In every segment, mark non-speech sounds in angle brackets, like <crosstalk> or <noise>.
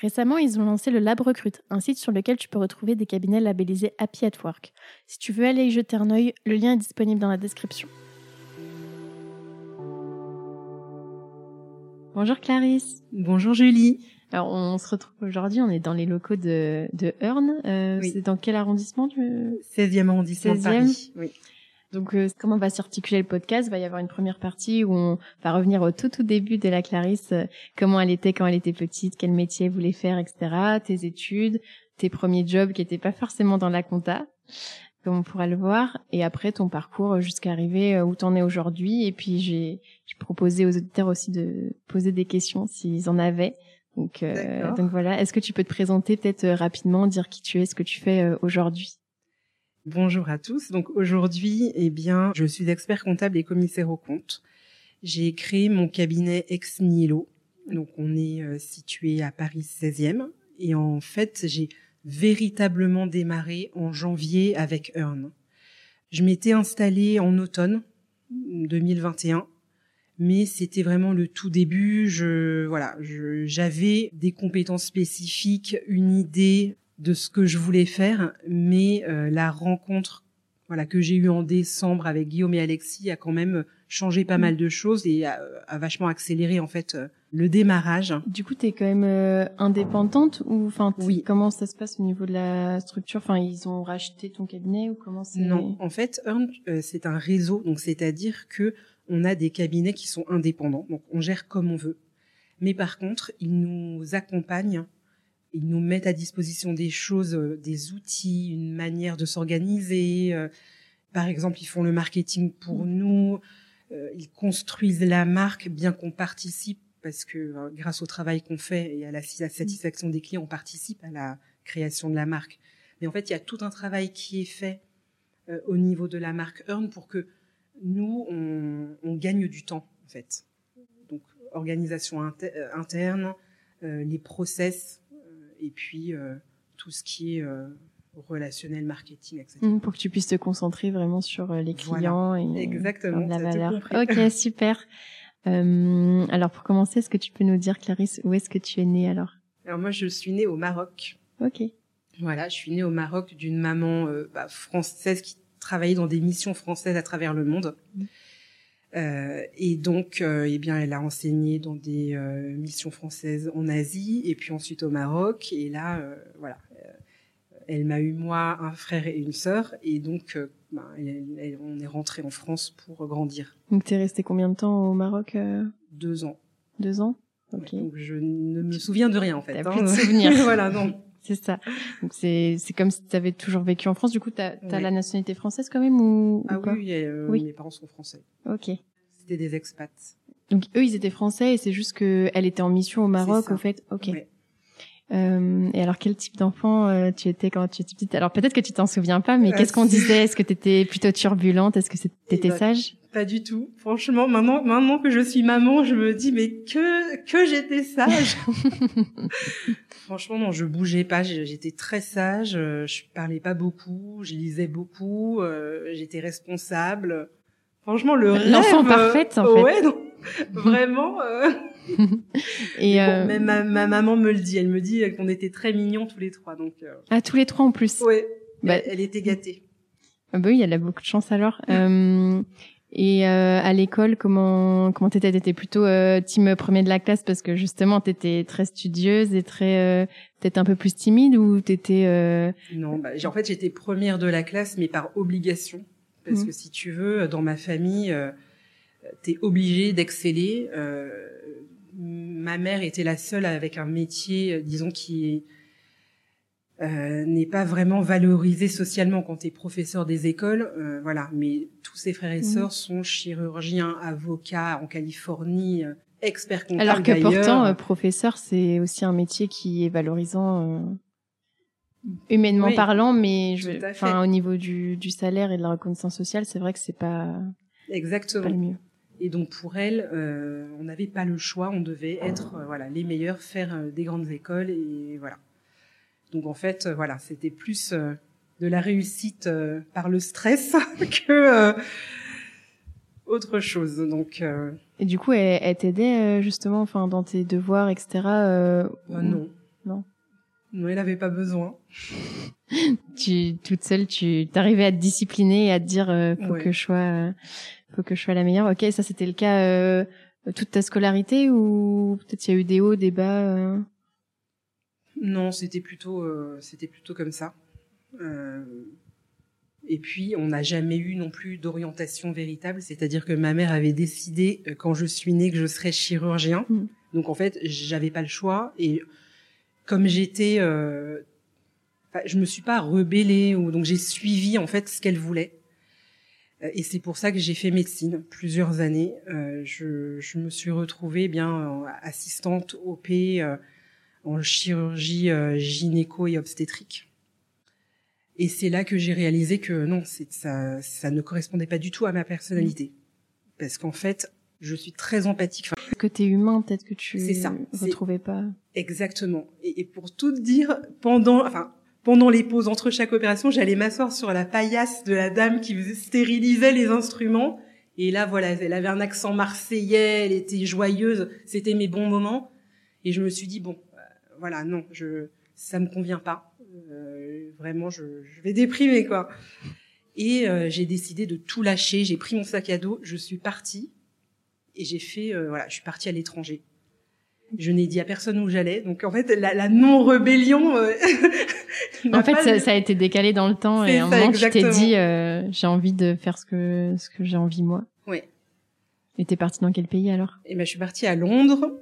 Récemment, ils ont lancé le Lab Recrute, un site sur lequel tu peux retrouver des cabinets labellisés Happy at Work. Si tu veux aller y jeter un œil, le lien est disponible dans la description. Bonjour Clarisse. Bonjour Julie. Alors, on se retrouve aujourd'hui, on est dans les locaux de, de Hearn. Euh, C'est dans quel arrondissement tu... 16e arrondissement 16e. Paris. Oui. Donc, euh, comment va s'articuler le podcast? Il va y avoir une première partie où on va revenir au tout tout début de la Clarisse, euh, comment elle était quand elle était petite, quel métier elle voulait faire, etc. Tes études, tes premiers jobs qui n'étaient pas forcément dans la compta, comme on pourra le voir, et après ton parcours jusqu'à arriver euh, où tu en es aujourd'hui. Et puis j'ai proposé aux auditeurs aussi de poser des questions s'ils en avaient. Donc, euh, donc voilà, est-ce que tu peux te présenter peut-être euh, rapidement, dire qui tu es, ce que tu fais euh, aujourd'hui? Bonjour à tous. Donc aujourd'hui, eh bien, je suis expert comptable et commissaire aux comptes. J'ai créé mon cabinet Ex Nihilo. Donc on est situé à Paris 16e et en fait, j'ai véritablement démarré en janvier avec Earn. Je m'étais installée en automne 2021 mais c'était vraiment le tout début. Je voilà, j'avais des compétences spécifiques, une idée de ce que je voulais faire, mais euh, la rencontre voilà que j'ai eue en décembre avec Guillaume et Alexis a quand même changé pas mal de choses et a, vachement accéléré en fait euh, le démarrage. Du coup, tu es quand même euh, indépendante ou enfin oui. comment ça se passe au niveau de la structure? Enfin, ils ont racheté ton cabinet ou comment c'est? Non, en fait, Earn, c'est un réseau, donc c'est-à-dire que on a des cabinets qui sont indépendants, donc on gère comme on veut. Mais par contre, ils nous accompagnent, ils nous mettent à disposition des choses, euh, des outils, une manière de s'organiser. Euh, par exemple, ils font le marketing pour mmh. nous, euh, ils construisent la marque, bien qu'on participe, parce que grâce au travail qu'on fait et à la, satisfaction des clients, on participe à la création de la marque. Mais en fait, il y a tout un travail qui est fait au niveau de la marque Earn pour que nous, on, gagne du temps, en fait. Donc, organisation interne, les process, et puis tout ce qui est relationnel, marketing, etc. Mmh, pour que tu puisses te concentrer vraiment sur les clients et Exactement, la valeur. Ok, <laughs> super. alors, pour commencer, est-ce que tu peux nous dire, Clarisse, où est-ce que tu es née alors? Alors, moi, je suis née au Maroc. Ok. Voilà, je suis née au Maroc d'une maman bah, française qui travaillé dans des missions françaises à travers le monde. Mmh. Euh, et donc, euh, eh bien, elle a enseigné dans des euh, missions françaises en Asie et puis ensuite au Maroc. Et là, voilà, elle m'a eu moi un frère et une sœur. Et donc, ben, on est rentré en France pour grandir. Donc, t'es resté combien de temps au Maroc Deux ans. Deux ans? Ok. donc, je ne me souviens de rien en fait. T'as plus de souvenirs. <laughs> voilà, non. C'est ça. Donc c'est c'est comme si tu avais toujours vécu en France. Du coup, tu as, la nationalité française quand même ou, ah oui, euh, oui, mes parents sont français. Ok. C'était des expats. Donc eux, ils étaient français et c'est juste que elle était en mission au Maroc, au fait. Ok. Euh, et alors, quel type d'enfant euh, tu étais quand tu étais petite? Alors, peut-être que tu t'en souviens pas, mais qu'est-ce qu'on disait? Est-ce que tu étais plutôt turbulente? Est-ce que t'étais bah, sage? Pas du tout. Franchement, maintenant, maintenant que je suis maman, je me dis mais que que j'étais sage. <laughs> Franchement, non, je bougeais pas. J'étais très sage. Je parlais pas beaucoup. Je lisais beaucoup. J'étais responsable. Franchement, le l'enfant parfaite, en fait. Ouais, non, vraiment. <laughs> et euh... même ma, maman me le dit. Elle me dit qu'on était très mignons tous les trois. Donc. Euh... Ah, tous les trois en plus. Oui. Bah... Elle, était gâtée. Ah bah oui, elle a beaucoup de chance alors. <laughs> et euh, à l'école, comment comment t'étais? T'étais plutôt euh, team premier de la classe parce que justement t'étais très studieuse et très euh, peut-être un peu plus timide ou t'étais euh... Non, bah, en fait j'étais première de la classe, mais par obligation, parce mmh. que si tu veux, dans ma famille, euh, t'es obligé d'exceller. Euh, ma mère était la seule avec un métier, disons, qui euh, n'est pas vraiment valorisé socialement quand tu es professeur des écoles. Euh, voilà, mais tous ses frères et mmh. sœurs sont chirurgiens, avocats en Californie, euh, experts comptables. Alors que pourtant, euh, professeur, c'est aussi un métier qui est valorisant humainement parlant, mais je, au niveau du, du, salaire et de la reconnaissance sociale, c'est vrai que c'est pas exactement pas le mieux. Et donc pour elle, euh, on n'avait pas le choix, on devait être euh, voilà les meilleurs, faire euh, des grandes écoles et voilà. Donc en fait, voilà, c'était plus de la réussite par le stress <laughs> que autre chose. Donc et du coup, elle, elle t'aidait justement, enfin dans tes devoirs, etc. non. Non. Non, elle n'avait pas besoin. <laughs> tu toute seule, tu t'arrivais à te discipliner et à te dire faut que je sois faut que je sois la meilleure. Ok, ça c'était le cas euh, toute ta scolarité ou peut-être il y a eu des hauts, des bas euh... Non, c'était plutôt euh, c'était plutôt comme ça. Euh, et puis on n'a jamais eu non plus d'orientation véritable, c'est-à-dire que ma mère avait décidé euh, quand je suis née que je serais chirurgien. Mm. Donc en fait, j'avais pas le choix et comme j'étais euh, je me suis pas rebellée ou donc j'ai suivi en fait ce qu'elle voulait. Euh, et c'est pour ça que j'ai fait médecine plusieurs années. Euh, je, je, me suis retrouvée eh bien assistante OP euh, en chirurgie gynéco et obstétrique. Et c'est là que j'ai réalisé que non, ça, ça ne correspondait pas du tout à ma personnalité. Parce qu'en fait, je suis très empathique. Enfin, côté humain, peut-être que tu ne retrouvais pas. Exactement. Et, et, pour tout dire, pendant, enfin, pendant les pauses entre chaque opération, j'allais m'asseoir sur la paillasse de la dame qui stérilisait les instruments. Et là, voilà, elle avait un accent marseillais, elle était joyeuse, c'était mes bons moments. Et je me suis dit, bon, euh, voilà, non, je, ça me convient pas. Euh, vraiment, je, je, vais déprimer, quoi. Et euh, j'ai décidé de tout lâcher. J'ai pris mon sac à dos, je suis partie. Et j'ai fait, euh, voilà, je suis partie à l'étranger. Je n'ai dit à personne où j'allais. Donc en fait, la, la non-rébellion. Euh, <laughs> en fait, ça, ça, a été décalé dans le temps et à un moment, tu t'es dit, euh, j'ai envie de faire ce que ce que j'ai envie moi. Oui. Et t'es partie dans quel pays alors? Et eh ben, je suis partie à Londres.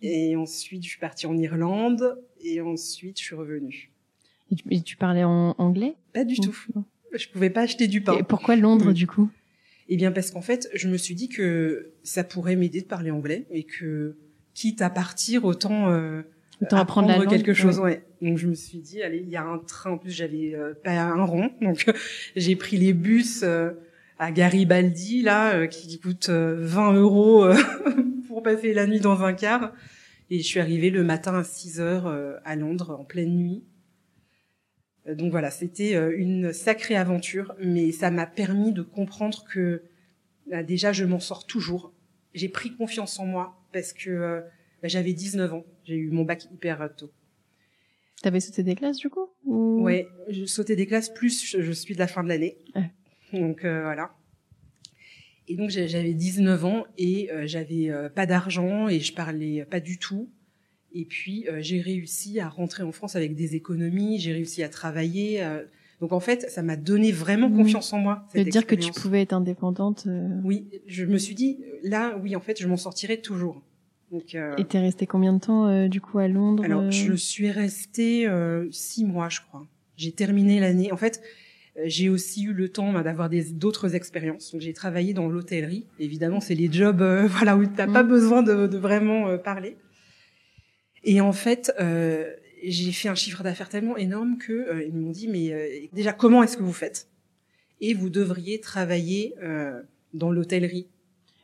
Et ensuite, je suis partie en Irlande. Et ensuite, je suis revenue. Et tu, parlais en anglais Pas du tout. Je pouvais pas acheter du pain. Et pourquoi Londres, du coup? Eh bien, parce qu'en fait, je me suis dit que ça pourrait m'aider de parler anglais et que quitte à partir, autant, euh, autant apprendre, apprendre quelque chose. Ouais. Donc je me suis dit, allez, il y a un train. En plus, j'avais euh, pas un rond, <laughs> donc j'ai pris les bus euh, à Garibaldi là, euh, qui coûtent 20 euros <laughs> pour passer la nuit dans un car. Et je suis arrivée le matin à 6 heures à Londres en pleine nuit. Donc voilà, c'était une sacrée aventure, mais ça m'a permis de comprendre que bah, déjà je m'en sors toujours. J'ai pris confiance en moi parce que euh, bah, j'avais 19 ans. J'ai eu mon bac hyper tôt. T'avais sauté des classes du coup ou... Ouais, je sautais des classes plus je, suis de la fin de l'année. Donc euh, voilà. Et donc j'avais 19 ans et euh, j'avais pas d'argent et je parlais pas du tout. Et puis j'ai réussi à rentrer en France avec des économies, j'ai réussi à travailler. donc en fait, ça m'a donné vraiment mmh. confiance en moi. Cette dire que tu pouvais être indépendante. Oui, je me suis dit là, oui, en fait, je m'en sortirai toujours. Donc, euh... Et t'es resté combien de temps euh, du coup à Londres Alors, euh? je suis restée euh, six mois, je crois. J'ai terminé l'année. En fait, j'ai aussi eu le temps bah, d'avoir des d'autres expériences. Donc, j'ai travaillé dans l'hôtellerie. Évidemment, c'est les jobs, <laughs> voilà, où t'as pas mmh. besoin de, de vraiment parler. Et en fait, j'ai fait un chiffre d'affaires tellement énorme que ils m'ont dit mais déjà comment est-ce que vous faites? Et vous devriez travailler dans l'hôtellerie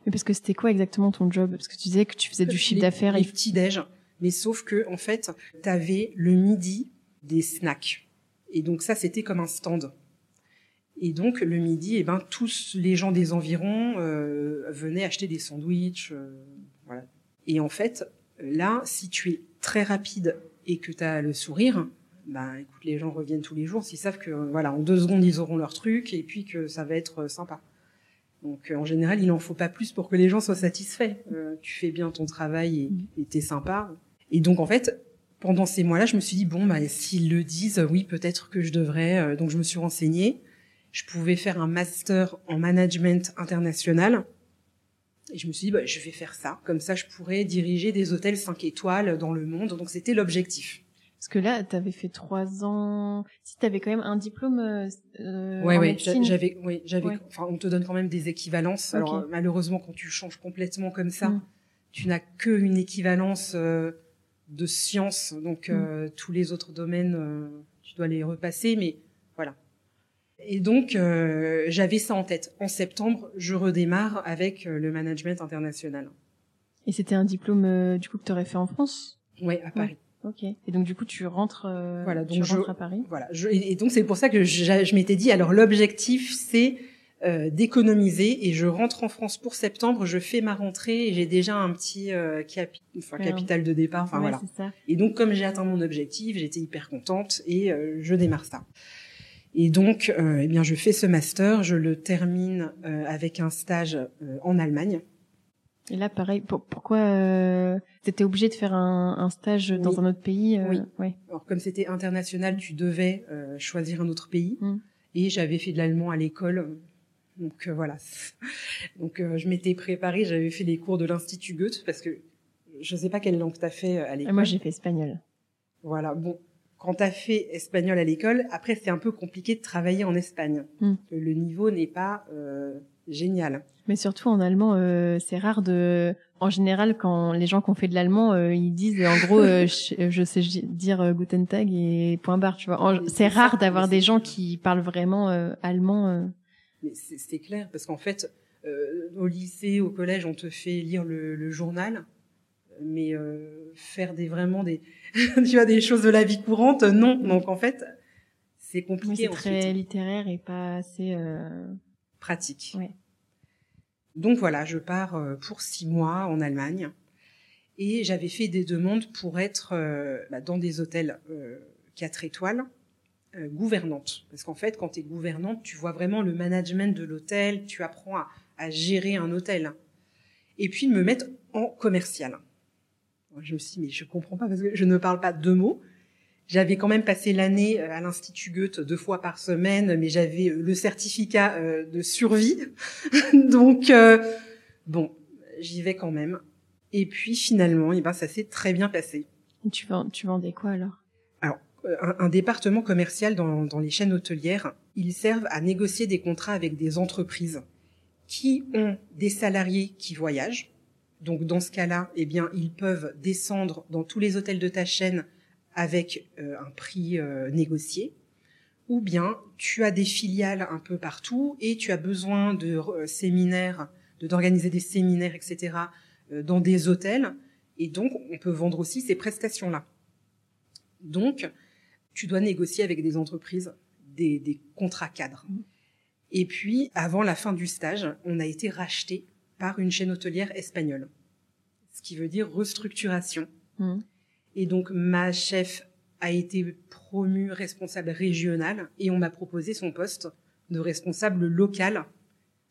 mais parce que c'était quoi exactement ton job? Parce que tu disais que tu faisais du chiffre d'affaires. Les petits déj, mais sauf que en fait, tu avais le midi des snacks. Et donc ça, c'était comme un stand. Et donc le midi, eh ben tous les gens des environs euh, venaient acheter des sandwichs, euh, voilà. Et en fait, là, si tu es très rapide et que tu as le sourire, ben écoute, les gens reviennent tous les jours s'ils savent que voilà, en deux secondes ils auront leur truc et puis que ça va être sympa. Donc euh, en général, il n'en faut pas plus pour que les gens soient satisfaits. Euh, tu fais bien ton travail et mm. t'es sympa. Et donc en fait, pendant ces mois-là, je me suis dit bon, bah, s'ils le disent, oui, peut-être que je devrais. Euh, donc je me suis renseignée. Je pouvais faire un master en management international. Et je me suis dit, bah, je vais faire ça. Comme ça, je pourrais diriger des hôtels 5 étoiles dans le monde. Donc c'était l'objectif. Parce que là, tu avais fait trois ans. Si tu avais quand même un diplôme. Euh, ouais, ouais, j'avais, oui, j'avais. Enfin, on te donne quand même des équivalences. Alors malheureusement, quand tu changes complètement comme ça, mm. tu n'as que une équivalence euh, de sciences. Donc mm. euh, tous les autres domaines, euh, tu dois les repasser. Mais. Et donc euh, j'avais ça en tête. En septembre, je redémarre avec le management international. Et c'était un diplôme du coup que tu aurais fait en France? Oui, à Paris. Ok. Et donc du coup, tu rentres, euh, voilà, donc tu rentres à Paris? Voilà. Je, et donc c'est pour ça que je, je m'étais dit, alors l'objectif c'est euh, d'économiser et je rentre en France pour septembre. Je fais ma rentrée et j'ai déjà un petit euh, enfin, capital de départ. Enfin voilà. Ça. Et donc comme j'ai atteint mon objectif, j'étais hyper contente et euh, je démarre ça. Et donc, euh, eh bien, je fais ce master, je le termine avec un stage en Allemagne. Et là, pareil, pourquoi euh, t'étais obligé de faire un, un stage dans un autre pays euh, Oui. Ouais. Alors comme c'était international, tu devais euh, choisir un autre pays. Mm. Et j'avais fait de l'allemand à l'école, donc euh, voilà. <laughs> donc je m'étais préparée, j'avais fait les cours de l'institut Goethe parce que je sais pas quelle langue t'as fait à l'école. Moi, j'ai fait espagnol. Voilà. Bon, quand t'as fait espagnol à l'école, après c'est un peu compliqué de travailler en Espagne. Mm. Le niveau n'est pas génial. Mais surtout en allemand, euh, c'est rare de. En général, quand les gens qui ont fait de l'allemand, euh, ils disent en gros, euh, <laughs> je, sais dire Guten Tag et point barre. Tu vois, c'est rare d'avoir des gens qui parlent vraiment allemand. Mais c'est clair parce qu'en fait, au lycée, au collège, on te fait lire le, le journal, mais faire des vraiment des, <laughs> tu vois, des choses de la vie courante, non. Donc en fait, c'est compliqué. c'est très littéraire et pas assez pratique. Donc voilà, je pars euh, pour six mois en Allemagne et j'avais fait des demandes pour être euh, bah, dans des hôtels euh, quatre étoiles gouvernantes. Parce qu'en fait, quand tu es gouvernante, tu vois vraiment le management de l'hôtel, tu apprends à, à, gérer un hôtel. Et puis, me mettent en commercial. Je me suis dit, mais je comprends pas parce que je ne parle pas deux mots. J'avais quand même passé l'année euh, à l'Institut Goethe deux fois par semaine, mais j'avais euh, le certificat euh, de survie. <laughs> Donc, bon, j'y vais quand même. Et puis finalement, eh ben, ça s'est très bien passé. tu, vends, tu vendais quoi alors? Alors, un, département commercial dans, dans les chaînes hôtelières, ils servent à négocier des contrats avec des entreprises qui ont des salariés qui voyagent. Donc dans ce cas-là, eh bien, ils peuvent descendre dans tous les hôtels de ta chaîne avec euh, un prix euh, négocié, ou bien tu as des filiales un peu partout et tu as besoin de euh, séminaires, de d'organiser des séminaires, etc. dans des hôtels, et donc on peut vendre aussi ces prestations-là. Donc, tu dois négocier avec des entreprises des, des contrats cadres. Mmh. Et puis, avant la fin du stage, on a été racheté par une chaîne hôtelière espagnole, ce qui veut dire restructuration. Mmh. Et donc ma chef a été promue responsable régionale et on m'a proposé son poste de responsable local.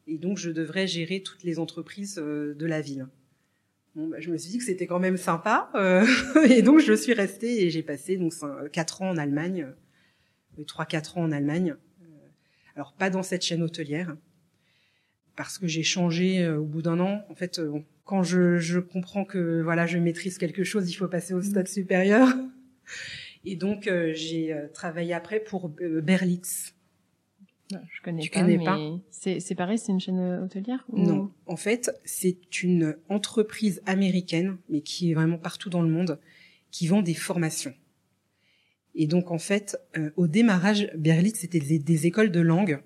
Et donc je devrais gérer toutes les entreprises euh, de la ville. Bon, bah, je me suis dit que c'était quand même sympa euh, <laughs> et donc je suis restée et j'ai passé donc quatre ans en Allemagne, euh, trois quatre ans en Allemagne. alors pas dans cette chaîne hôtelière parce que j'ai changé au bout d'un an. En fait, quand je, je, comprends que voilà, je maîtrise quelque chose, il faut passer au mm. stade supérieur. <laughs> Et donc, euh, j'ai euh, travaillé après pour euh, Berlitz. je connais tu pas, connais mais pas. C'est pareil, c'est une chaîne hôtelière Non, en fait, c'est une entreprise américaine, mais qui est vraiment partout dans le monde, qui vend des formations. Et donc, en fait, au démarrage, Berlitz, c'était des, des, écoles de langue.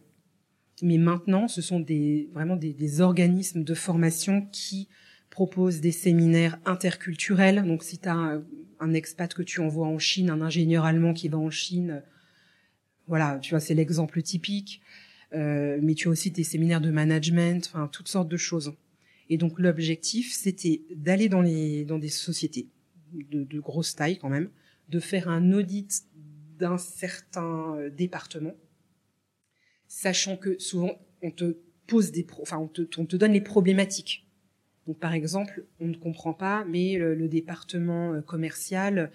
Mais maintenant, ce sont des, vraiment des, des organismes de formation qui propose des séminaires interculturels. Donc si tu as un, expat que tu envoies en Chine, un ingénieur allemand qui va en Chine, voilà, tu vois, c'est l'exemple typique. Euh, mais tu as aussi des séminaires de management, enfin toutes sortes de choses. Et donc l'objectif, c'était d'aller dans dans des sociétés de, de, grosse taille quand même, de faire un audit d'un certain euh, département, sachant que souvent on te pose des, pro, enfin on te, on te donne les problématiques donc par exemple, on ne comprend pas, mais le, département euh, commercial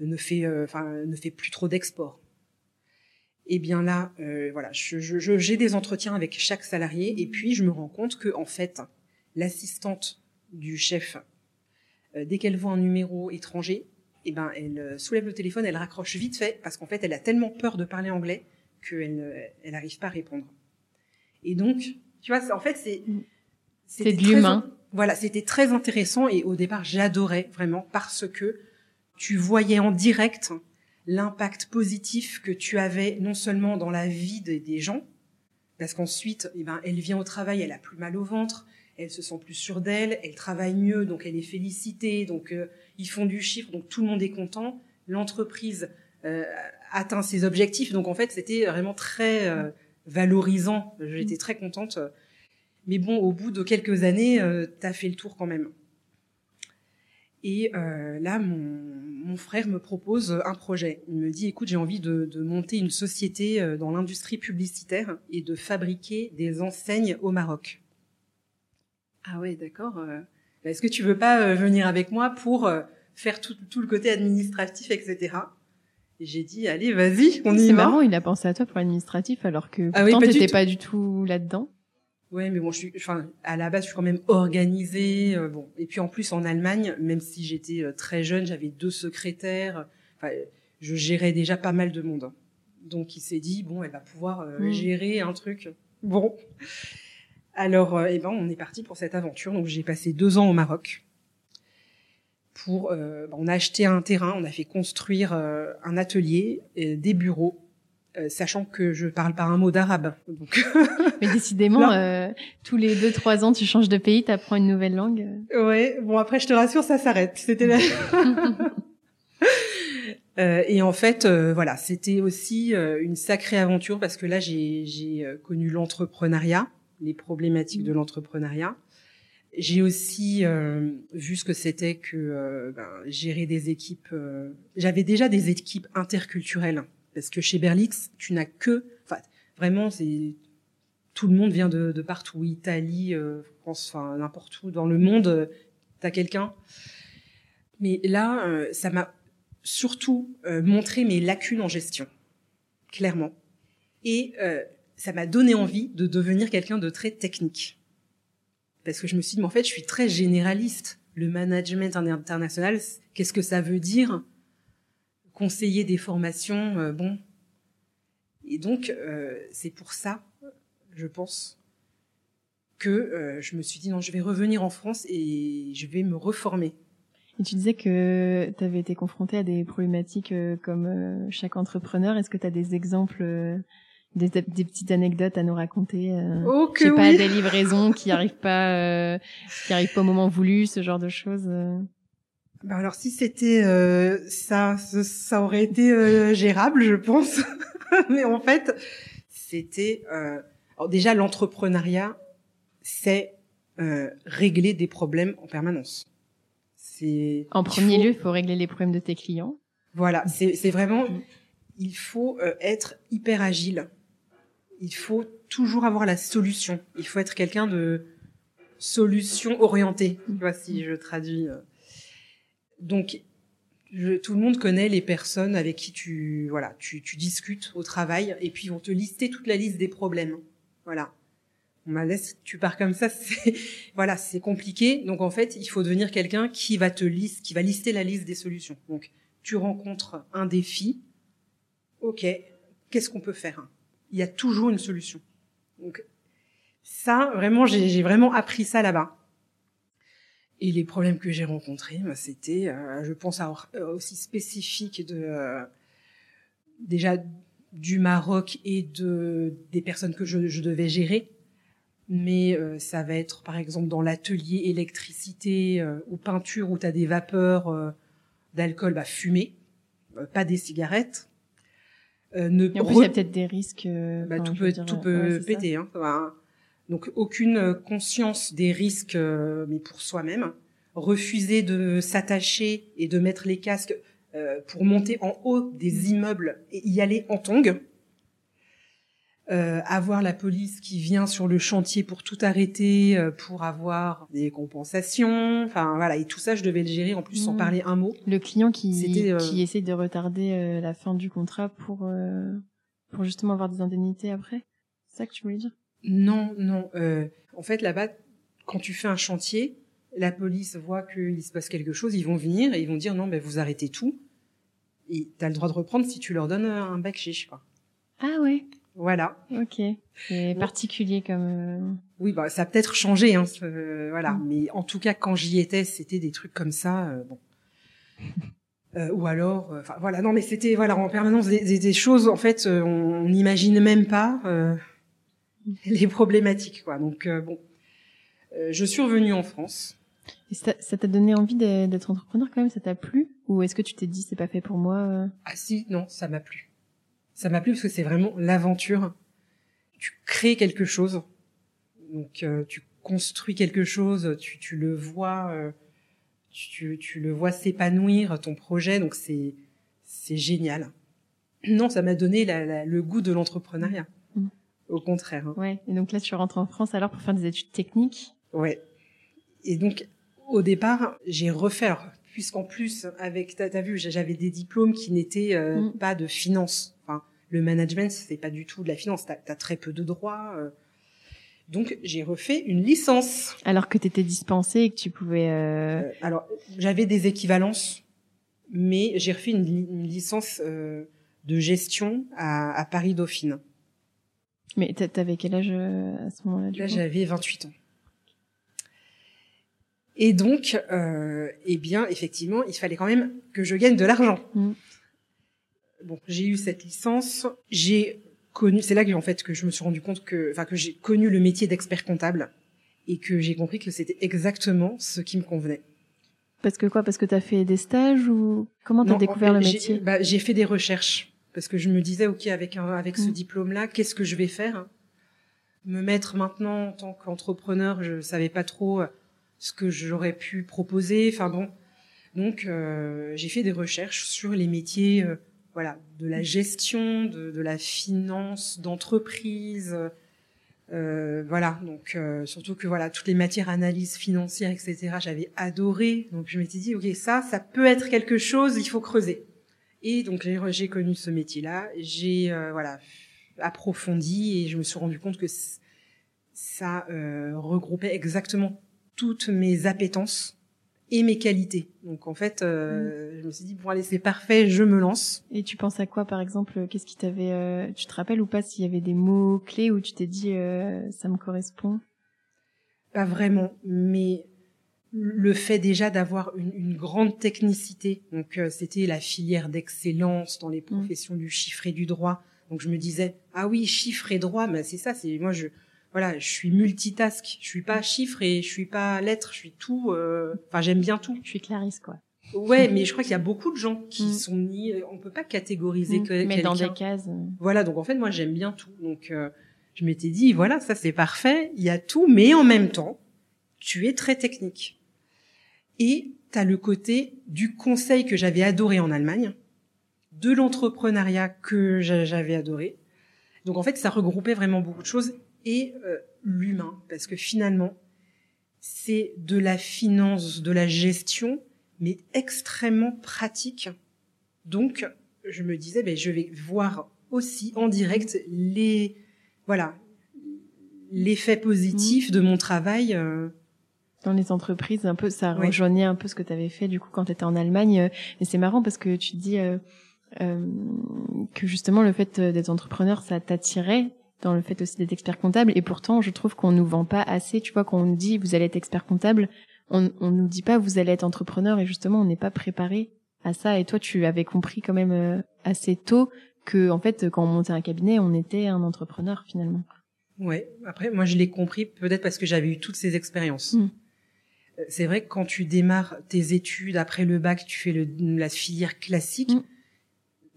ne fait, enfin, ne fait plus trop d'export. Et eh bien là, voilà, j'ai je, des entretiens avec chaque salarié et puis je me rends compte que en fait, l'assistante du chef, dès qu'elle voit un numéro étranger, et eh ben, elle soulève le téléphone, elle raccroche vite fait parce qu'en fait, elle a tellement peur de parler anglais qu'elle elle n'arrive pas à répondre. Et donc, tu vois, en fait, c'est c'est de l'humain. Voilà, c'était très intéressant et au départ, j'adorais vraiment parce que tu voyais en direct l'impact positif que tu avais non seulement dans la vie des, gens, parce qu'ensuite, eh ben, elle vient au travail, elle a plus mal au ventre, elle se sent plus sûre d'elle, elle travaille mieux, donc elle est félicitée, donc euh, ils font du chiffre, donc tout le monde est content, l'entreprise euh, atteint ses objectifs, donc en fait, c'était vraiment très euh, valorisant. J'étais très contente. Mais bon, au bout de quelques années, euh, tu as fait le tour quand même. Et euh, là, mon, frère me propose un projet. Il me dit, écoute, j'ai envie de, monter une société euh, dans l'industrie publicitaire et de fabriquer des enseignes au Maroc. Ah ouais, d'accord. Bah, est-ce que tu veux pas venir avec moi pour faire tout, le côté administratif, etc. Et j'ai dit, allez, vas-y, on y va. C'est marrant, il a pensé à toi pour l'administratif alors que ah pourtant tu pas du tout là-dedans. Ouais, mais bon, je suis, enfin, à la base, je suis quand même organisée. Euh, bon, et puis en plus en Allemagne, même si j'étais euh, très jeune, j'avais deux secrétaires. Enfin, je gérais déjà pas mal de monde. Donc il s'est dit bon, elle va pouvoir euh, mm. gérer un truc. Bon, alors, eh ben, on est parti pour cette aventure. Donc j'ai passé deux ans au Maroc. Pour, ben, on a acheté un terrain, on a fait construire un atelier, et des bureaux euh, sachant que je parle pas un mot d'arabe. Donc... <laughs> Mais décidément, euh, tous les deux trois ans, tu changes de pays, tu apprends une nouvelle langue. Ouais. Bon après, je te rassure, ça s'arrête. C'était là. <laughs> euh, et en fait, euh, voilà, c'était aussi une sacrée aventure parce que là, j'ai connu l'entrepreneuriat, les problématiques de l'entrepreneuriat. J'ai aussi vu ce que c'était que ben, gérer des équipes. J'avais déjà des équipes interculturelles parce que chez Berlix, tu n'as que, enfin, vraiment, c'est tout le monde vient de, de partout, Italie, euh, France, enfin n'importe où dans le monde, euh, tu as quelqu'un. Mais là, euh, ça m'a surtout euh, montré mes lacunes en gestion, clairement, et ça m'a donné envie de devenir quelqu'un de très technique, parce que je me suis dit, mais en fait, je suis très généraliste. Le management international, qu'est-ce que ça veut dire? Conseiller des formations, euh, bon. Et donc, euh, c'est pour ça, je pense, que euh, je me suis dit non, je vais revenir en France et je vais me reformer. Et tu disais que tu avais été confronté à des problématiques comme chaque entrepreneur. Est-ce que tu as des exemples, des, des, petites anecdotes à nous raconter Oh que Je sais pas, des livraisons qui arrivent pas, qui arrivent pas au moment voulu, ce genre de choses. Bah alors si c'était euh, ça, ça aurait été euh, gérable, je pense. <laughs> Mais en fait, c'était euh, déjà l'entrepreneuriat, c'est euh, régler des problèmes en permanence. C'est en premier lieu, il faut régler les problèmes de tes clients. Voilà, c'est vraiment, il faut être hyper agile. Il faut toujours avoir la solution. Il faut être quelqu'un de solution orienté. Tu vois si je traduis. Donc, tout le monde connaît les personnes avec qui tu voilà tu, discutes au travail et puis ils vont te lister toute la liste des problèmes. Voilà. On m'a laisse tu pars comme ça, <laughs> c'est voilà, c'est compliqué. Donc en fait, il faut devenir quelqu'un qui va te liste, qui va lister la liste des solutions. Donc tu rencontres un défi. OK, qu'est-ce qu'on peut faire Il y a toujours une solution. Donc ça vraiment j'ai vraiment appris ça là-bas. Et les problèmes que j'ai rencontrés, bah, c'était, euh, je pense, euh, aussi spécifique de euh, déjà du Maroc et de des personnes que je, je devais gérer. Mais ça va être, par exemple, dans l'atelier électricité ou peinture où tu as des vapeurs d'alcool bah, fumé, pas des cigarettes. Ne en plus, il y a peut-être des risques. Bah, tout peut, tout peut péter. Hein, donc aucune conscience des risques, euh, mais pour soi-même. Refuser de s'attacher et de mettre les casques euh, pour monter en haut des immeubles et y aller en tongs. Euh, avoir la police qui vient sur le chantier pour tout arrêter, euh, pour avoir des compensations, enfin voilà, et tout ça, je devais le gérer en plus sans Mmh. parler un mot. Le client qui, euh, qui essaie de retarder euh, la fin du contrat pour, euh, pour justement avoir des indemnités après C'est ça que tu voulais dire? Non, non. euh, en fait, là-bas, quand tu fais un chantier, la police voit qu'il se passe quelque chose, ils vont venir et ils vont dire non, ben vous arrêtez tout. Et t'as le droit de reprendre si tu leur donnes un bac chiche, quoi. Ah ouais, Voilà. ok. C'est particulier comme... euh, Oui, bah ça a peut-être changé, hein. ce- voilà. Mm. Mais en tout cas, quand j'y étais, c'était des trucs comme ça. euh, bon. <laughs> Euh, ou alors, euh, enfin voilà, non, mais c'était voilà en permanence des, des- des choses. En fait, euh, on n'imagine même pas euh, <laughs> les problématiques, quoi. Donc euh, bon, Euh, je suis revenue en France. Et ça t'a donné envie d'être entrepreneur quand même? Ça t'a plu? Ou est-ce que tu t'es dit c'est pas fait pour moi Ah si, non, ça m'a plu. Ça m'a plu parce que c'est vraiment l'aventure. Tu crées quelque chose, donc euh, tu construis quelque chose, tu, tu le vois, euh, tu, tu le vois s'épanouir ton projet, donc c'est c'est génial. Non, ça m'a donné la- la- le goût de l'entrepreneuriat. Mm. Au contraire. hein. Ouais. Et donc là, tu rentres en France alors pour faire des études techniques Ouais. Et donc, au départ, j'ai refait, alors, puisqu'en plus, avec, t'as, t'as vu, j'avais des diplômes qui n'étaient euh, Mm. pas de finance. Enfin, le management, c'est pas du tout de la finance. T'as, t'as très peu de droits. euh. Donc, j'ai refait une licence. alors que t'étais dispensé et que tu pouvais... euh, Euh, alors, j'avais des équivalences, mais j'ai refait une, li- une licence euh, de gestion à, à Paris Dauphine. Mais t'a- t'avais quel âge à ce moment-là Là, j'avais 28 ans. Et donc, euh, eh bien, effectivement, il fallait quand même que je gagne de l'argent. Mm. Bon, j'ai eu cette licence, j'ai connu, c'est là que en fait que je me suis rendu compte que, enfin, que j'ai connu le métier d'expert comptable et que j'ai compris que c'était exactement ce qui me convenait. Parce que quoi? Parce que t'as fait des stages ou comment t'as Non, découvert en le j'ai- métier? bah, J'ai fait des recherches parce que je me disais, ok, avec un, avec ce Mm. diplôme-là, qu'est-ce que je vais faire? Me mettre maintenant en tant qu'entrepreneur, je savais pas trop euh, ce que j'aurais pu proposer. Enfin bon, donc euh, j'ai fait des recherches sur les métiers, euh, voilà, de la gestion, de, de la finance, d'entreprise. Euh, voilà, donc euh, surtout que voilà toutes les matières analyse financière, etc. J'avais adoré, donc je m'étais dit ok ça, ça peut être quelque chose, il faut creuser. Et donc j'ai connu ce métier-là, j'ai euh, voilà approfondi et je me suis rendu compte que ça euh, regroupait exactement toutes mes appétences et mes qualités. Donc en fait, euh, je me suis dit bon allez c'est parfait, je me lance. Et tu penses à quoi, par exemple Qu'est-ce qui t'avait... euh, Tu te rappelles ou pas s'il y avait des mots clés où tu t'es dit euh, ça me correspond? Pas vraiment, mais le fait déjà d'avoir une, une grande technicité. Donc euh, c'était la filière d'excellence dans les professions du chiffre et du droit. Donc je me disais ah oui chiffre et droit, mais c'est ça. C'est moi je voilà je suis multitask. Je suis pas chiffre et je suis pas lettre. Je suis tout. euh, Enfin j'aime bien tout. Je suis Clarisse, quoi. Ouais, mais je crois qu'il y a beaucoup de gens qui Mm. sont ni. On peut pas catégoriser Mm. que Mais dans des cases... euh, Voilà, donc en fait, moi, j'aime bien tout. Donc, euh, je m'étais dit, voilà, ça c'est parfait, il y a tout, mais en même temps, tu es très technique. Et tu as le côté du conseil que j'avais adoré en Allemagne, de l'entrepreneuriat que j'a- j'avais adoré. Donc en fait, ça regroupait vraiment beaucoup de choses et euh, l'humain, parce que finalement, c'est de la finance, de la gestion, mais extrêmement pratique. Donc, je me disais, ben, je vais voir aussi en direct les, voilà, l'effet positif de mon travail. euh, dans les entreprises, un peu, ça rejoignait un peu ce que tu avais fait du coup quand tu étais en Allemagne. euh, Et c'est marrant parce que tu dis euh, euh, que justement le fait euh, d'être entrepreneur, ça t'attirait dans le fait aussi d'être expert comptable. Et pourtant, je trouve qu'on nous vend pas assez. Tu vois, quand on nous dit vous allez être expert comptable, on, on nous dit pas vous allez être entrepreneur. Et justement, on n'est pas préparé à ça. Et toi, tu avais compris quand même euh, assez tôt que en fait, quand on montait un cabinet, on était un entrepreneur finalement. Ouais. Après, moi, je l'ai compris peut-être parce que j'avais eu toutes ces expériences. Mm. Euh, C'est vrai que quand tu démarres tes études après le bac, tu fais le, la filière classique. Mm.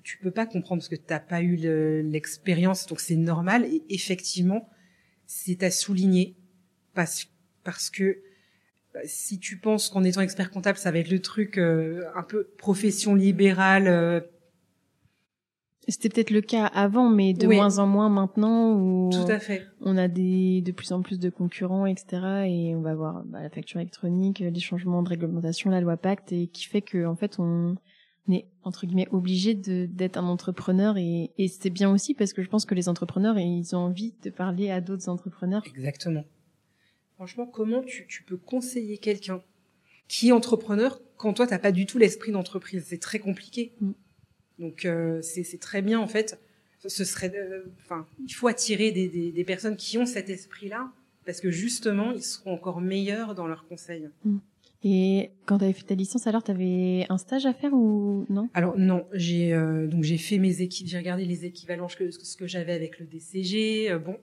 Tu peux pas comprendre parce que t'as pas eu le- l'expérience, donc c'est normal. Et effectivement, c'est à souligner parce parce que bah, si tu penses qu'en étant expert comptable, ça va être le truc euh, un peu profession libérale, euh, C'était peut-être le cas avant, mais de moins en moins maintenant où Tout à fait. on a des de plus en plus de concurrents, etc. Et on va voir bah, la facture électronique, les changements de réglementation, la loi Pacte, et qui fait que en fait on est entre guillemets obligé d'être un entrepreneur et, et c'est bien aussi parce que je pense que les entrepreneurs ils ont envie de parler à d'autres entrepreneurs. Exactement. Franchement, comment tu, tu peux conseiller quelqu'un qui est entrepreneur quand toi t'as pas du tout l'esprit d'entreprise? C'est très compliqué. Mm. Donc euh, c'est très bien en fait. Ce serait, euh, enfin, il faut attirer des, des, des, personnes qui ont cet esprit-là parce que justement ils seront encore meilleurs dans leurs conseils. Mm. Et quand tu avais fait ta licence, alors tu avais un stage à faire ou non? Alors non, j'ai euh, donc j'ai fait mes équipes, j'ai regardé les équivalents que ce que j'avais avec le DCG, euh, bon,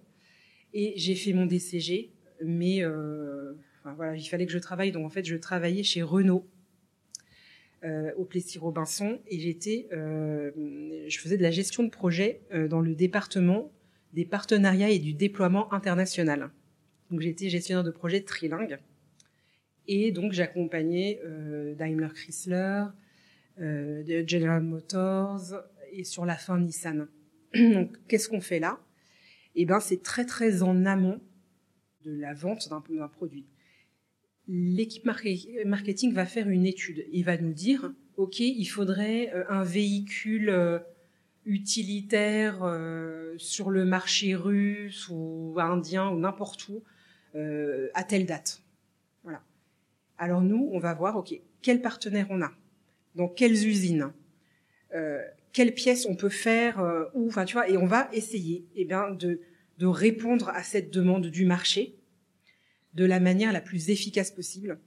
et j'ai fait mon DCG, mais euh, enfin, voilà, il fallait que je travaille, donc en fait je travaillais chez Renault euh, au Plessis-Robinson et j'étais, euh, je faisais de la gestion de projet euh, dans le département des partenariats et du déploiement international. Donc j'étais gestionnaire de projet trilingue. Et donc j'accompagnais euh, Daimler Chrysler, euh, General Motors et sur la fin Nissan. <clears throat> donc qu'est-ce qu'on fait là? Eh ben c'est très très en amont de la vente d'un produit. L'équipe marketing va faire une étude. Il va nous dire, ok, il faudrait euh, un véhicule utilitaire sur le marché russe ou indien ou n'importe où euh, à telle date. Voilà. Alors nous, on va voir, ok, quels partenaires on a, dans quelles usines, euh, quelles pièces on peut faire, euh, où, enfin tu vois, et on va essayer, eh bien, de de répondre à cette demande du marché de la manière la plus efficace possible.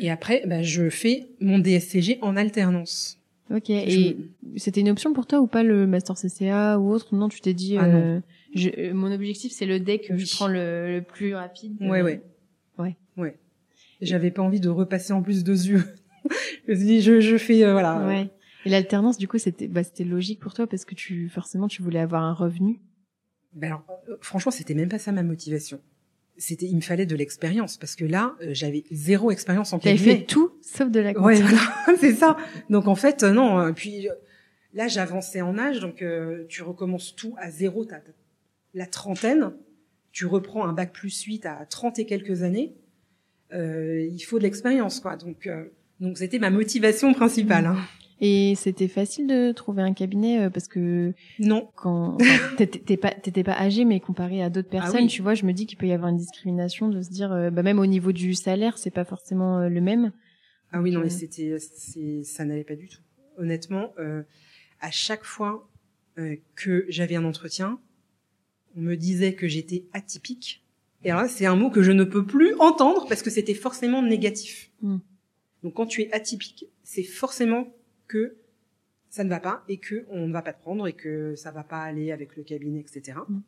Et après, bah, je fais mon DSCG en alternance. Ok. Et c'était une option pour toi ou pas le master CCA ou autre? Non, tu t'es dit. Ah, euh, je, mon objectif c'est le deck. Oui. Je prends le, le plus rapide. Ouais, ouais. Ouais. Ouais. J'avais pas envie de repasser en plus deux yeux. <laughs> je me suis dit, je, je fais euh, voilà. Ouais. Et l'alternance, du coup, c'était bah, c'était logique pour toi parce que tu forcément tu voulais avoir un revenu. Ben alors, euh, franchement, c'était même pas ça ma motivation. C'était, il me fallait de l'expérience parce que là, euh, j'avais zéro expérience en cabinet. T'avais fait tout sauf de la compta. Ouais, voilà, <laughs> c'est ça. Donc en fait, euh, non. euh, Puis euh, là, j'avançais en âge, donc euh, tu recommences tout à zéro. T'as la trentaine, tu reprends un bac plus 8 à 30 et quelques années. Euh, il faut de l'expérience, quoi. Donc, euh, donc c'était ma motivation principale. Hein. Et c'était facile de trouver un cabinet euh, parce que Non. quand enfin, <laughs> t'étais pas t'étais pas âgé mais comparé à d'autres personnes, Ah oui. tu vois, je me dis qu'il peut y avoir une discrimination de se dire euh, bah même au niveau du salaire, c'est pas forcément le même. Ah oui, non, mais c'était, ça n'allait pas du tout. Honnêtement, à chaque fois que j'avais un entretien, on me disait que j'étais atypique. Et alors là, c'est un mot que je ne peux plus entendre parce que c'était forcément négatif. Mm. Donc quand tu es atypique, c'est forcément que ça ne va pas et que on ne va pas te prendre et que ça va pas aller avec le cabinet, etc. Mm.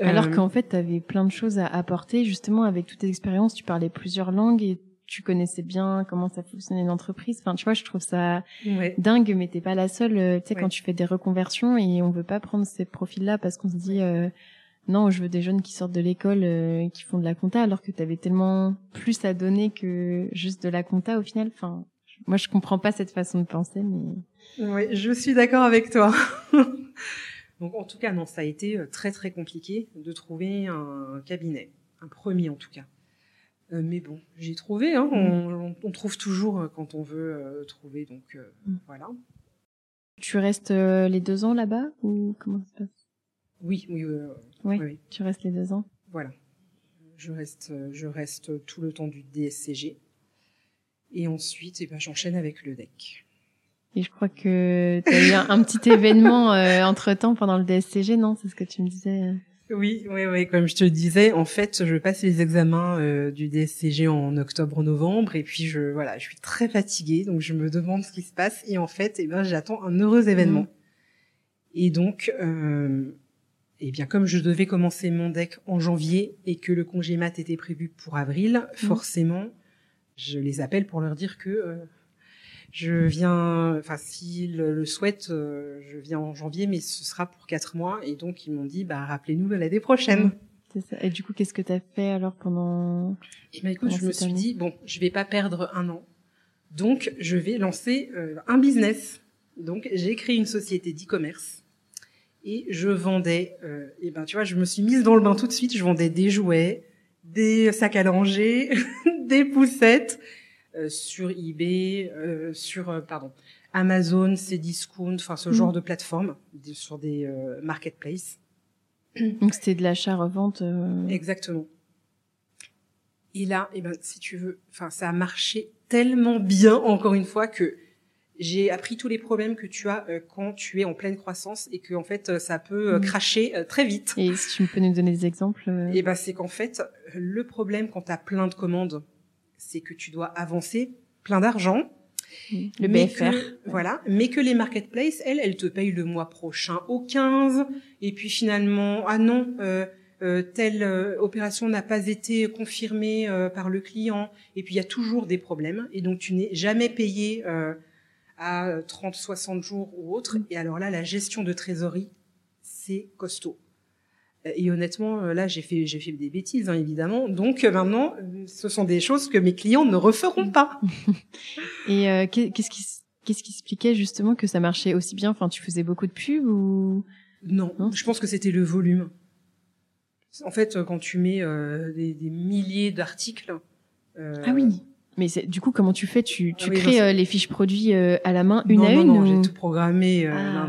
Alors Euh, qu'en fait, tu avais plein de choses à apporter. Justement, avec toutes tes expériences, tu parlais plusieurs langues et tu connaissais bien comment ça fonctionnait une entreprise. Enfin, tu vois, je trouve ça ouais. dingue, mais t'es pas la seule. euh, Tu sais, Ouais. quand tu fais des reconversions et on veut pas prendre ces profils-là parce qu'on se dit euh, non, je veux des jeunes qui sortent de l'école euh, qui font de la compta, alors que t'avais tellement plus à donner que juste de la compta au final. Enfin, moi, je comprends pas cette façon de penser, mais Oui, je suis d'accord avec toi. <laughs> Donc en tout cas, non, ça a été très très compliqué de trouver un cabinet, un premier en tout cas. Euh, mais bon, j'ai trouvé. Hein, on, on- trouve toujours euh, quand on veut euh, trouver. Donc euh, Mm. voilà. tu restes les deux ans là-bas ou comment ça se passe? Oui, oui, Tu restes les deux ans. voilà. Je reste, je reste tout le temps du DSCG. Et ensuite, eh ben, j'enchaîne avec le DEC. Et je crois que tu as eu un, un petit événement <laughs> entre temps pendant le DSCG, non? C'est ce que tu me disais. Oui, oui, oui. Comme je te disais, en fait, je passe les examens euh, du DSCG en octobre-novembre, et puis je, voilà, je suis très fatiguée, donc je me demande ce qui se passe, et en fait, eh ben, j'attends un heureux événement. Mhm. Et donc, euh, eh bien, comme je devais commencer mon deck en janvier et que le congé mat était prévu pour avril, forcément, je les appelle pour leur dire que euh, je viens, enfin, s'ils le souhaitent, euh, je viens en janvier, mais ce sera pour quatre mois. Et donc, ils m'ont dit, bah, rappelez-nous l'année prochaine. C'est ça. Et du coup, qu'est-ce que tu as fait alors pendant Et ben, écoute, Pendant je me suis dit, bon, je vais pas perdre un an. Donc, je vais lancer euh, un business. Donc j'ai créé une société d'e-commerce et je vendais. Euh, et ben tu vois, je me suis mise dans le bain tout de suite. Je vendais des jouets, des sacs à langer, <laughs> des poussettes sur eBay, euh, sur euh, pardon Amazon, Cdiscount, enfin ce Mm. genre de plateforme sur des euh, marketplaces. Donc c'était de l'achat-revente. euh, Exactement. Et là, eh ben, si tu veux, enfin, ça a marché tellement bien, encore une fois, que j'ai appris tous les problèmes que tu as euh, quand tu es en pleine croissance et que en fait, euh, ça peut euh, Mhm. cracher euh, très vite. Et si tu peux nous donner des exemples euh, Et ben, c'est qu'en fait, le problème quand tu as plein de commandes, c'est que tu dois avancer plein d'argent. Le BFR. que- voilà, mais que les marketplaces, elles, elles te payent le mois prochain au 15, et puis finalement, ah non, euh, euh, telle euh, opération n'a pas été confirmée euh, par le client, et puis il y a toujours des problèmes, et donc tu n'es jamais payé euh, à 30, 60 jours ou autre, et alors là, la gestion de trésorerie, c'est costaud. Et honnêtement, euh, là, j'ai fait, j'ai fait des bêtises, hein, évidemment. Donc euh, maintenant, euh, ce sont des choses que mes clients ne referont pas. <laughs> Et euh, qu'est- qu'est-ce qui qu'est-ce qui expliquait justement que ça marchait aussi bien? Enfin, tu faisais beaucoup de pubs ou? Non, Non? je pense que c'était le volume. En fait, quand tu mets euh, des, des milliers d'articles. euh, Ah oui. Mais du coup, comment tu fais? Tu, tu Ah oui, crées euh, les fiches produits euh, à la main, une non, à non, une non, ou- j'ai tout programmé. euh, Ah. Non,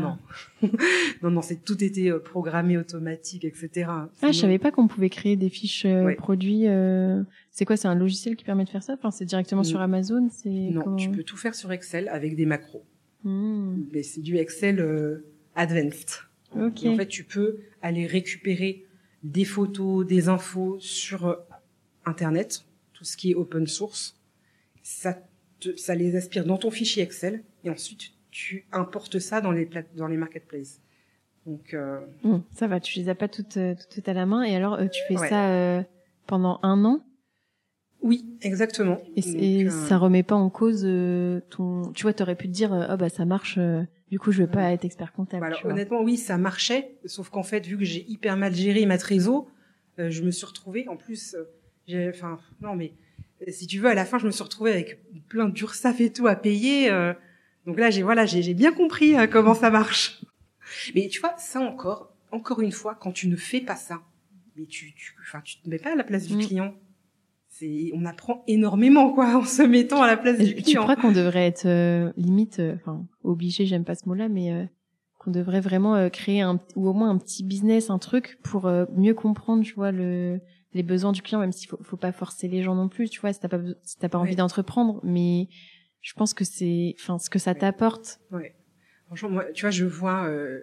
non, <laughs> non, non, c'est tout était euh, programmé, automatique, etc. Ah, je savais pas qu'on pouvait créer des fiches euh, Ouais. produits. euh, C'est quoi C'est un logiciel qui permet de faire ça? Enfin, c'est directement sur. Amazon C'est Non, comment? tu peux tout faire sur Excel avec des macros. Hmm, Mais c'est du Excel euh, advanced. Ok. Et en fait, tu peux aller récupérer des photos, des infos sur Internet, tout ce qui est open source. Ça, te- ça les aspire dans ton fichier Excel et ensuite tu importes ça dans les dans les marketplaces. Donc euh, ça va. Tu les as pas toutes euh, toutes à la main. Et alors, euh, tu fais Ouais. ça euh, pendant un an? Oui, exactement. Et, Donc, et euh, ça remet pas en cause euh, ton. Tu vois, t'aurais pu te dire, oh bah ça marche. du coup, je vais pas Ouais. être expert comptable. bah alors, vois. honnêtement, oui, ça marchait, sauf qu'en fait, vu que j'ai hyper mal géré ma trésor, euh, je me suis retrouvée. En plus, j'ai, enfin, non, mais si tu veux, à la fin, je me suis retrouvée avec plein d'ursaf et tout à payer. euh, donc là, j'ai voilà, j'ai bien compris euh, comment ça marche. Mais tu vois, ça encore, encore une fois, quand tu ne fais pas ça, mais tu, tu, enfin, tu te mets pas à la place du Mm. client. C'est, on apprend énormément quoi en se mettant à la place du Et tu client. crois qu'on devrait être euh, limite, euh, enfin obligé, j'aime pas ce mot-là, mais euh, qu'on devrait vraiment euh, créer un ou au moins un petit business, un truc pour euh, mieux comprendre, tu vois, le les besoins du client, même s'il faut, faut pas forcer les gens non plus, tu vois, si t'as pas si t'as pas envie Ouais. d'entreprendre, mais je pense que c'est, enfin, ce que ça Ouais. t'apporte. Ouais. Franchement, moi, tu vois, je vois euh,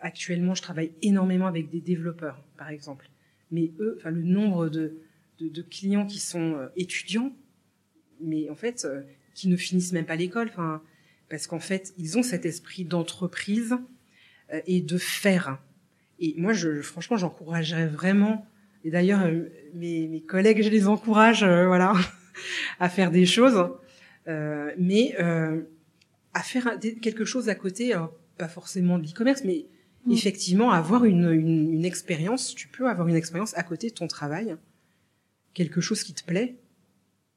actuellement, je travaille énormément avec des développeurs, par exemple. Mais eux, enfin, le nombre de, de, de clients qui sont euh, étudiants, mais en fait, euh, qui ne finissent même pas l'école, enfin, parce qu'en fait, ils ont cet esprit d'entreprise et de faire. Et moi, je, franchement, j'encouragerais vraiment. Et d'ailleurs, euh, mes, mes collègues, je les encourage, euh, voilà, <laughs> à faire des choses. Euh, mais euh, à faire quelque chose à côté, pas forcément de l'e-commerce, mais Mm. effectivement avoir une, une, une expérience. Tu peux avoir une expérience à côté de ton travail, quelque chose qui te plaît.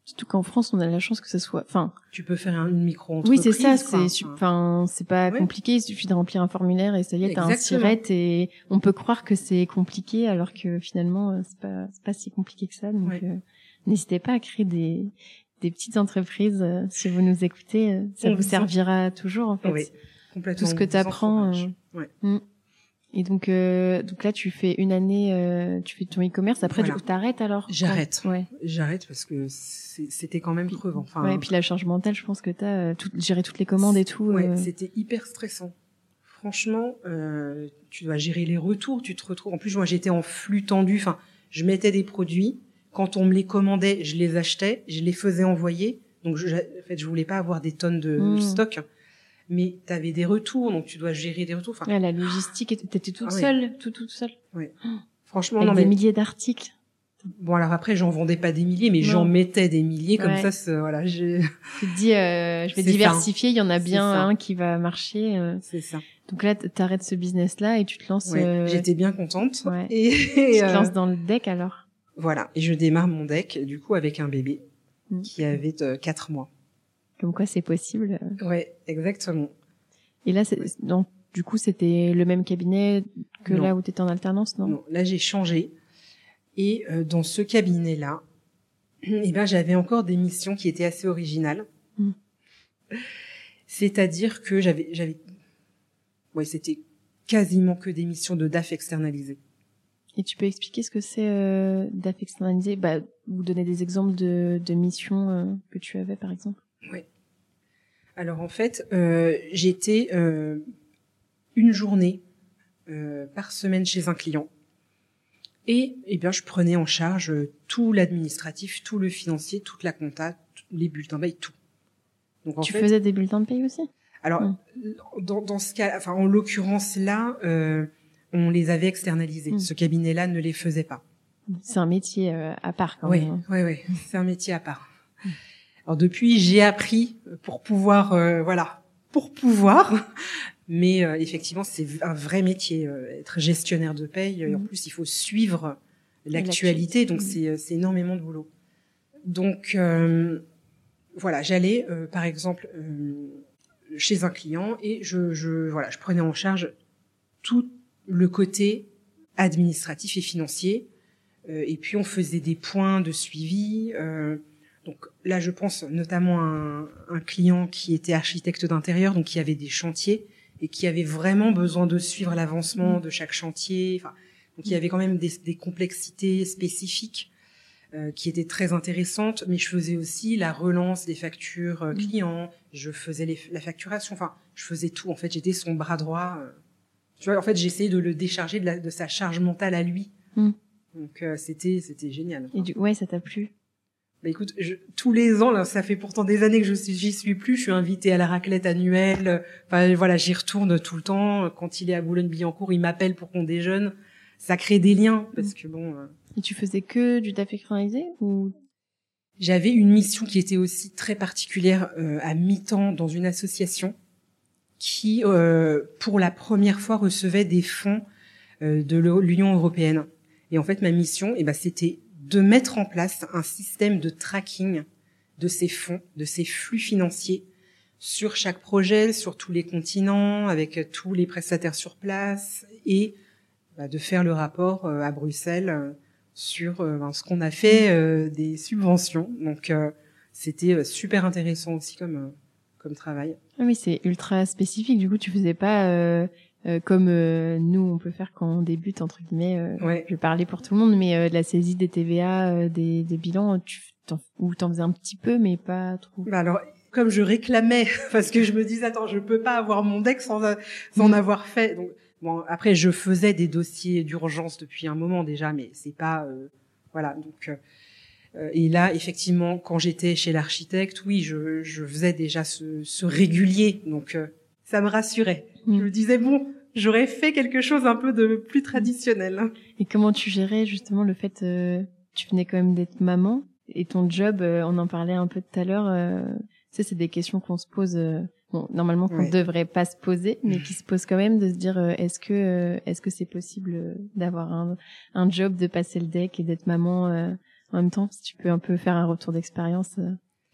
Surtout qu'en France, on a la chance que ce soit, enfin, Tu peux faire un- une oui, micro-entreprise. c'est ça, c'est, enfin, c'est pas Ouais. compliqué, il suffit de remplir un formulaire et ça y est, t'as un sirette et on peut croire que c'est compliqué alors que finalement, euh, c'est pas, c'est pas si compliqué que ça. Donc, Ouais. euh, n'hésitez pas à créer des, des petites entreprises euh, si vous nous écoutez, euh, ça On vous servira toujours en fait. Oui, complètement. Tout ce que t'apprends, Ouais. Et donc, euh, donc là, tu fais une année, euh, tu fais ton e-commerce. Après, Voilà. du coup, t'arrêtes alors? J'arrête. Ouais. J'arrête parce que c'était quand même crevant. Enfin, ouais. Et puis la charge mentale, je pense que t'as euh, tout, gérer toutes les commandes et tout. Ouais, euh, c'était hyper stressant. Franchement, euh, tu dois gérer les retours, tu te retrouves. En plus, moi, j'étais en flux tendu. Enfin, je mettais des produits. Quand on me les commandait, je les achetais, je les faisais envoyer. Donc, je, en fait, je voulais pas avoir des tonnes de Mm. stock. Mais tu avais des retours, donc tu dois gérer des retours. Enfin, Ouais, la logistique, t'étais toute Ah ouais. seule, tout, toute seule. franchement, Avec non, des mais milliers d'articles. bon, alors après, j'en vendais pas des milliers, mais j'en mettais des milliers. Comme Ouais. ça, voilà, j'ai- Tu te dis, euh, je vais diversifier, il y en a bien un qui va marcher. euh. c'est ça. Donc là, t'arrêtes ce business-là et tu te lances, Ouais, euh, J'étais bien contente. ouais. Et, <laughs> tu te euh, lances dans le deck alors? Voilà, et je démarre mon deck du coup avec un bébé Mm. qui avait euh, quatre mois. Comme quoi, c'est possible. Ouais, exactement. Et là, donc du coup, c'était le même cabinet que là où tu étais en alternance, non? Non, là j'ai changé. Et euh, dans ce cabinet-là, <clears throat> eh ben, j'avais encore des missions qui étaient assez originales. Mm. C'est-à-dire que j'avais, j'avais, ouais, c'était quasiment que des missions de DAF externalisées. Et tu peux expliquer ce que c'est euh, DAF externalisé? Bah, vous donner des exemples de, de missions euh, que tu avais, par exemple? Oui. Alors en fait, euh, j'étais euh, une journée euh, par semaine chez un client. Et eh bien, je prenais en charge tout l'administratif, tout le financier, toute la compta, les bulletins de paye, tout. Donc, en tu faisais des bulletins de paye aussi? Alors, hum. dans, dans, ce cas, enfin en l'occurrence là, euh, on les avait externalisés. Hum. Ce cabinet-là ne les faisait pas. C'est un métier euh, à part quand oui, même. Oui, oui, c'est un métier à part. Alors depuis, j'ai appris pour pouvoir, euh, voilà, pour pouvoir <laughs> mais euh, effectivement, c'est un vrai métier, euh, être gestionnaire de paye. Et en mhm. plus, il faut suivre l'actualité, donc mhm. c'est énormément de boulot. Donc euh, voilà, j'allais par exemple chez un client et je, je voilà, je prenais en charge tout le côté administratif et financier. et puis on faisait des points de suivi. Donc là, je pense notamment à un, un client qui était architecte d'intérieur, donc qui avait des chantiers et qui avait vraiment besoin de suivre l'avancement mm. de chaque chantier. Enfin, donc il y avait quand même des, des complexités spécifiques euh, qui étaient très intéressantes, mais je faisais aussi la relance des factures euh, mm. clients, je faisais les, la facturation, enfin, je faisais tout. En fait, j'étais son bras droit. Euh. Tu vois, en fait, j'essayais de le décharger de, la, de, sa charge mentale à lui. Mm. Donc c'était c'était génial. Et du, ouais, ça t'a plu bah écoute, je, tous les ans, là, ça fait pourtant des années que je j'y suis plus. Je suis invitée à la raclette annuelle. Enfin voilà, j'y retourne tout le temps. Quand il est à Boulogne-Billancourt, il m'appelle pour qu'on déjeune. Ça crée des liens parce que bon. Euh, Et tu faisais que du DAF écranisé ou? J'avais une mission qui était aussi très particulière euh, à mi-temps dans une association qui, euh, pour la première fois, recevait des fonds euh, de l'Union européenne. Et en fait, ma mission, eh ben, c'était de mettre en place un système de tracking de ces fonds, de ces flux financiers sur chaque projet, sur tous les continents, avec tous les prestataires sur place, et bah, de faire le rapport euh, à Bruxelles euh, sur euh, ben, ce qu'on a fait des subventions. Donc c'était super intéressant aussi comme comme travail. Ah oui, c'est ultra spécifique. Du coup, tu faisais pas euh, comme euh, nous on peut faire quand on débute entre guillemets. Euh, ouais. Je vais parler pour tout le monde, mais de la saisie des TVA, des, des bilans, tu t'en, ou t'en faisais un petit peu, mais pas trop. Bah alors comme je réclamais <laughs> parce que je me disais attends je peux pas avoir mon deck sans sans mm. avoir fait donc bon après je faisais des dossiers d'urgence depuis un moment déjà mais c'est pas voilà donc et là, effectivement, quand j'étais chez l'architecte, oui, je, je faisais déjà ce, ce régulier, donc ça me rassurait. Je mm. me disais bon, j'aurais fait quelque chose un peu de plus traditionnel. Et comment tu gérais justement le fait, euh, tu venais quand même d'être maman et ton job, euh, on en parlait un peu tout à l'heure. Euh, tu sais, c'est des questions qu'on se pose. Euh, bon, normalement qu'on ne devrait pas se poser, mais qui se <laughs> posent quand même de se dire est-ce que est-ce que c'est possible d'avoir un, un job, de passer le deck et d'être maman en même temps? Si tu peux un peu faire un retour d'expérience.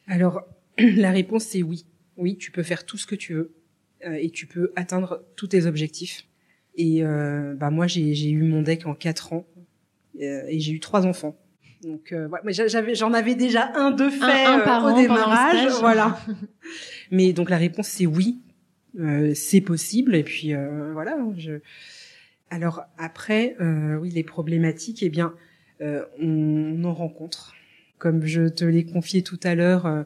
Alors <clears throat> la réponse c'est oui. Oui, tu peux faire tout ce que tu veux euh, et tu peux atteindre tous tes objectifs. Et euh, bah moi j'ai eu mon deck en quatre ans euh, et j'ai eu trois enfants. Donc euh, j'avais j'en avais déjà un de fait au démarrage, voilà. <laughs> Mais donc la réponse c'est oui, c'est possible et puis voilà. Je... Alors après oui les problématiques eh bien on en rencontre. Comme je te l'ai confié tout à l'heure,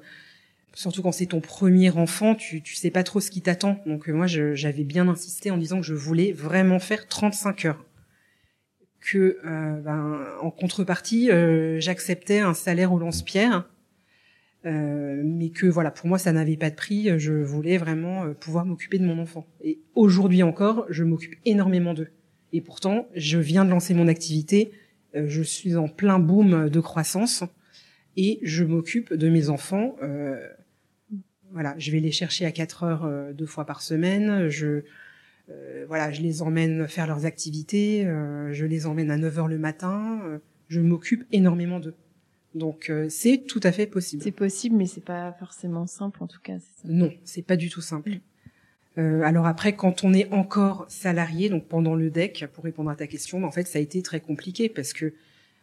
surtout quand c'est ton premier enfant, tu tu sais pas trop ce qui t'attend. Donc euh, moi j'avais bien insisté en disant que je voulais vraiment faire 35 heures. Que euh, ben, en contrepartie, euh, j'acceptais un salaire au lance-pierre, mais que voilà pour moi ça n'avait pas de prix. Je voulais vraiment pouvoir m'occuper de mon enfant. Et aujourd'hui encore, je m'occupe énormément d'eux. Et pourtant, je viens de lancer mon activité. je suis en plein boom de croissance et je m'occupe de mes enfants euh, voilà, je vais les chercher à 4 heures euh, deux fois par semaine. Je euh, voilà, je les emmène faire leurs activités. Euh, je les emmène à 9 heures le matin. je m'occupe énormément d'eux. Donc c'est tout à fait possible. C'est possible, mais c'est pas forcément simple en tout cas. Ça. Non, c'est pas du tout simple. Euh, alors après, quand on est encore salarié, donc pendant le DEC, pour répondre à ta question, en fait, ça a été très compliqué parce que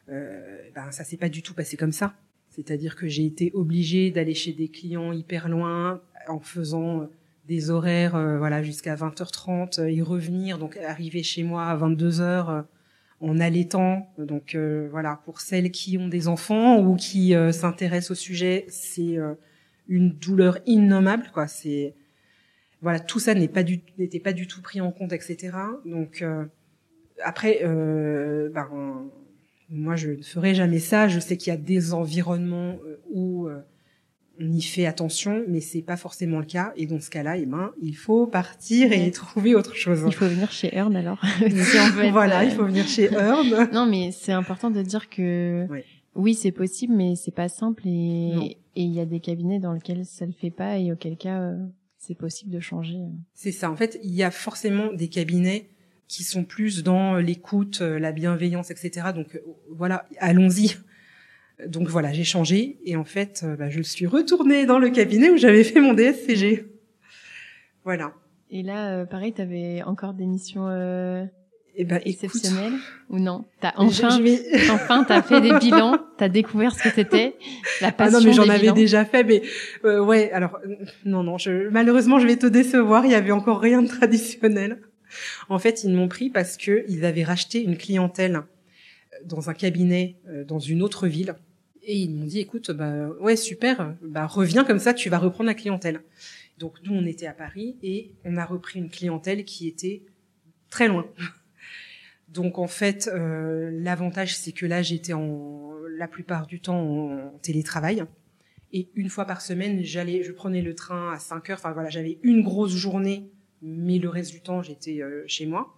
euh, ben, ça s'est pas du tout passé comme ça. C'est-à-dire que j'ai été obligée d'aller chez des clients hyper loin en faisant des horaires euh, voilà jusqu'à 20h30 et revenir donc arriver chez moi à 22h euh, en allaitant. Donc euh, voilà pour celles qui ont des enfants ou qui s'intéressent au sujet c'est une douleur innommable quoi. C'est voilà tout ça n'est pas du n'était pas du tout pris en compte etc donc après ben moi je ne ferai jamais ça je sais qu'il y a des environnements où on y fait attention, mais c'est pas forcément le cas. Et dans ce cas-là, eh ben, il faut partir et trouver autre chose. Il faut venir chez Earn alors. <laughs> voilà, il faut venir chez Earn. <laughs> non, mais c'est important de dire que oui, c'est possible, mais c'est pas simple et il y a des cabinets dans lesquels ça le fait pas et auquel cas euh, c'est possible de changer. C'est ça. En fait, il y a forcément des cabinets qui sont plus dans l'écoute, euh, la bienveillance, etc. Donc euh, voilà, allons-y donc voilà, j'ai changé et en fait, euh, bah, je suis retournée dans le cabinet où j'avais fait mon DSCG. Voilà. Et là, euh, pareil, tu avais encore des missions euh, eh ben, exceptionnelles ou non? T'as enfin, <laughs> enfin, t'as fait des bilans, t'as découvert ce que c'était la passion. Ah non, mais j'en avais déjà fait, mais euh, ouais. Alors non, non. Je, malheureusement, je vais te décevoir. Il y avait encore rien de traditionnel. En fait, ils m'ont pris parce que ils avaient racheté une clientèle dans un cabinet dans une autre ville et ils m'ont dit, écoute, bah ouais, super, bah reviens comme ça, tu vas reprendre la clientèle. Donc nous, on était à Paris et on a repris une clientèle qui était très loin. <laughs> Donc en fait, euh, l'avantage, c'est que là, j'étais en la plupart du temps en télétravail. Et une fois par semaine, j'allais, je prenais le train à 5 heures. Enfin voilà, j'avais une grosse journée, mais le reste du temps, j'étais euh, chez moi.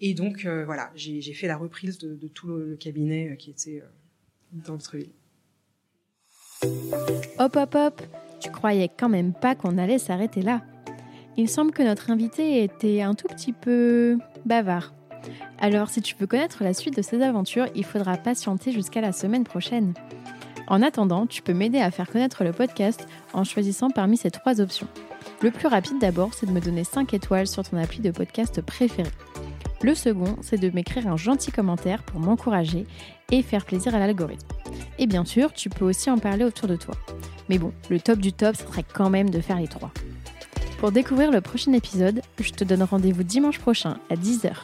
Et donc euh, voilà, j'ai fait la reprise de, tout le, cabinet qui était dans le ville. Hop hop hop, tu croyais quand même pas qu'on allait s'arrêter là. Il semble que notre invité était un tout petit peu bavard. Alors si tu veux connaître la suite de ses aventures, il faudra patienter jusqu'à la semaine prochaine. En attendant, tu peux m'aider à faire connaître le podcast en choisissant parmi ces trois options. Le plus rapide d'abord, c'est de me donner 5 étoiles sur ton appli de podcast préféré. Le second, c'est de m'écrire un gentil commentaire pour m'encourager et faire plaisir à l'algorithme. Et bien sûr, tu peux aussi en parler autour de toi. Mais bon, le top du top, ce serait quand même de faire les trois. Pour découvrir le prochain épisode, je te donne rendez-vous dimanche prochain à 10h.